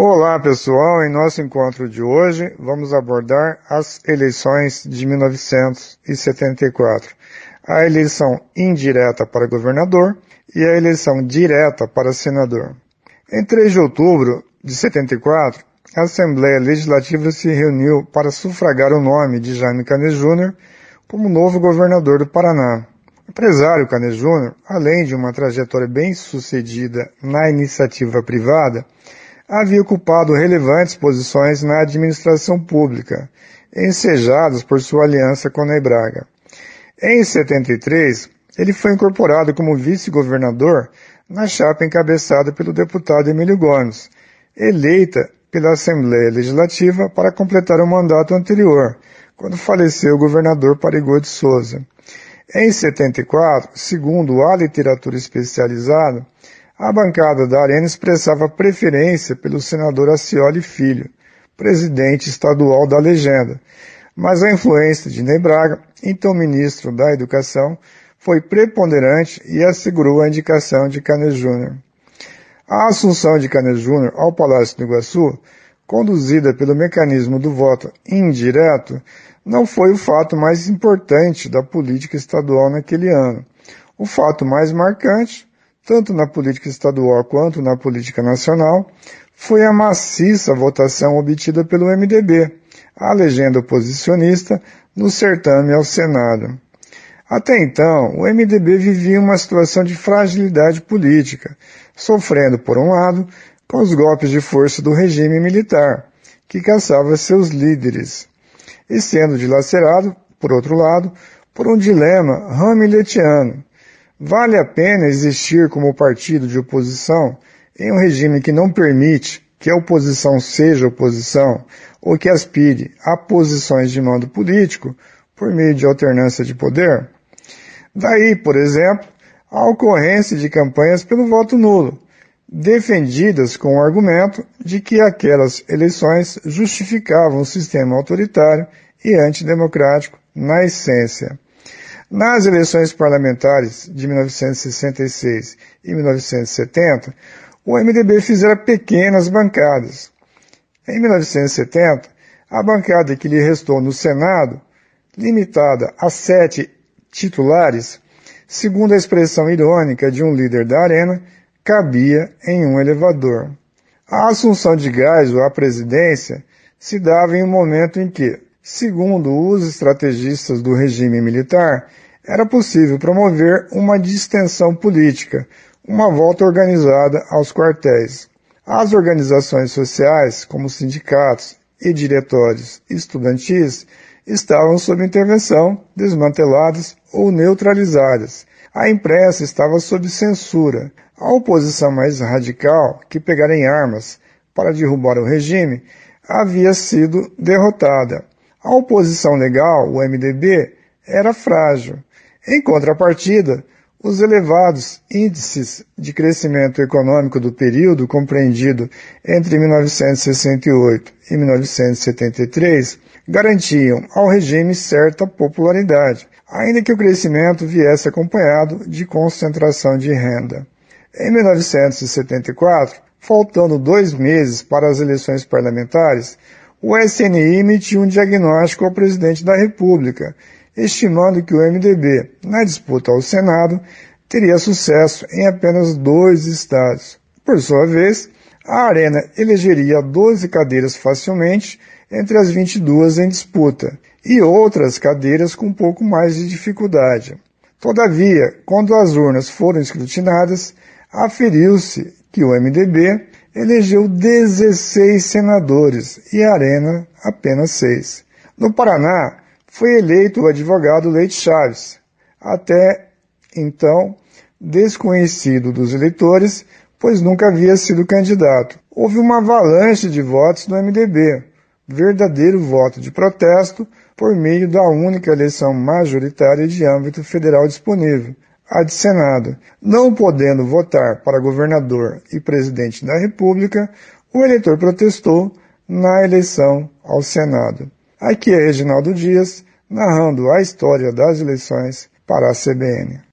Olá pessoal, em nosso encontro de hoje vamos abordar as eleições de 1974. A eleição indireta para governador e a eleição direta para senador. Em 3 de outubro de 74, a Assembleia Legislativa se reuniu para sufragar o nome de Jaime Canet Júnior como novo governador do Paraná. O empresário Canet Júnior, além de uma trajetória bem sucedida na iniciativa privada, havia ocupado relevantes posições na administração pública, ensejadas por sua aliança com Ney Braga. Em 73, ele foi incorporado como vice-governador na chapa encabeçada pelo deputado Emílio Gomes, eleita pela Assembleia Legislativa para completar o mandato anterior, quando faleceu o governador Parigô de Souza. Em 74, segundo a literatura especializada, a bancada da Arena expressava preferência pelo senador Acioli Filho, presidente estadual da legenda, mas a influência de Ney Braga, então ministro da Educação, foi preponderante e assegurou a indicação de Cane Júnior. A assunção de Cane Júnior ao Palácio do Iguaçu, conduzida pelo mecanismo do voto indireto, não foi o fato mais importante da política estadual naquele ano. O fato mais marcante tanto na política estadual quanto na política nacional, foi a maciça votação obtida pelo MDB, a legenda oposicionista, no certame ao Senado. Até então, o MDB vivia uma situação de fragilidade política, sofrendo, por um lado, com os golpes de força do regime militar, que caçava seus líderes, e sendo dilacerado, por outro lado, por um dilema hamiletiano, Vale a pena existir como partido de oposição em um regime que não permite que a oposição seja oposição ou que aspire a posições de mando político por meio de alternância de poder? Daí, por exemplo, a ocorrência de campanhas pelo voto nulo, defendidas com o argumento de que aquelas eleições justificavam o sistema autoritário e antidemocrático na essência. Nas eleições parlamentares de 1966 e 1970, o MDB fizera pequenas bancadas. Em 1970, a bancada que lhe restou no Senado, limitada a sete titulares, segundo a expressão irônica de um líder da Arena, cabia em um elevador. A assunção de Geisel à presidência se dava em um momento em que, Segundo os estrategistas do regime militar, era possível promover uma distensão política, uma volta organizada aos quartéis. As organizações sociais, como sindicatos e diretórios estudantis, estavam sob intervenção, desmanteladas ou neutralizadas. A imprensa estava sob censura. A oposição mais radical, que pegara em armas para derrubar o regime, havia sido derrotada. A oposição legal, o MDB, era frágil. Em contrapartida, os elevados índices de crescimento econômico do período compreendido entre 1968 e 1973 garantiam ao regime certa popularidade, ainda que o crescimento viesse acompanhado de concentração de renda. Em 1974, faltando dois meses para as eleições parlamentares, o SNI emitiu um diagnóstico ao presidente da República, estimando que o MDB, na disputa ao Senado, teria sucesso em apenas dois estados. Por sua vez, a Arena elegeria 12 cadeiras facilmente entre as 22 em disputa, e outras cadeiras com um pouco mais de dificuldade. Todavia, quando as urnas foram escrutinadas, aferiu-se que o MDB elegeu 16 senadores e a Arena apenas seis. No Paraná, foi eleito o advogado Leite Chaves, até então desconhecido dos eleitores, pois nunca havia sido candidato. Houve uma avalanche de votos no MDB, verdadeiro voto de protesto por meio da única eleição majoritária de âmbito federal disponível, a de Senado. Não podendo votar para governador e presidente da República, o eleitor protestou na eleição ao Senado. Aqui é Reginaldo Dias, narrando a história das eleições para a CBN.